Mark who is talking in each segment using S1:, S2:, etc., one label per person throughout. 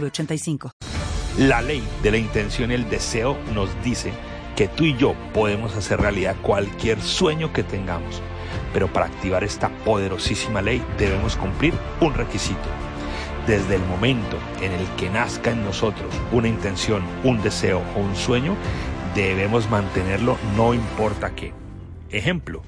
S1: 906985.
S2: La ley de la intención y el deseo nos dice que tú y yo podemos hacer realidad cualquier sueño que tengamos. Pero para activar esta poderosísima ley debemos cumplir un requisito. Desde el momento en el que nazca en nosotros una intención, un deseo o un sueño, debemos mantenerlo no importa qué. Ejemplo,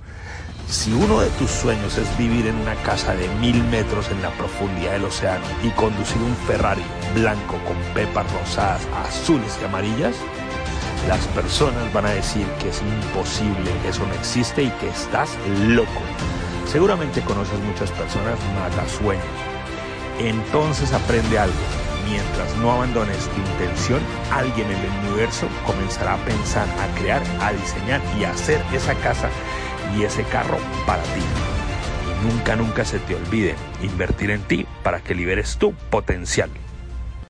S2: si uno de tus sueños es vivir en una casa de mil metros en la profundidad del océano y conducir un Ferrari blanco con pepas rosadas, azules y amarillas, las personas van a decir que es imposible, que eso no existe y que estás loco. Seguramente conoces muchas personas sueños. Entonces aprende algo. Mientras no abandones tu intención, alguien en el universo comenzará a pensar, a crear, a diseñar y a hacer esa casa y ese carro para ti. Y nunca, nunca se te olvide invertir en ti para que liberes tu potencial.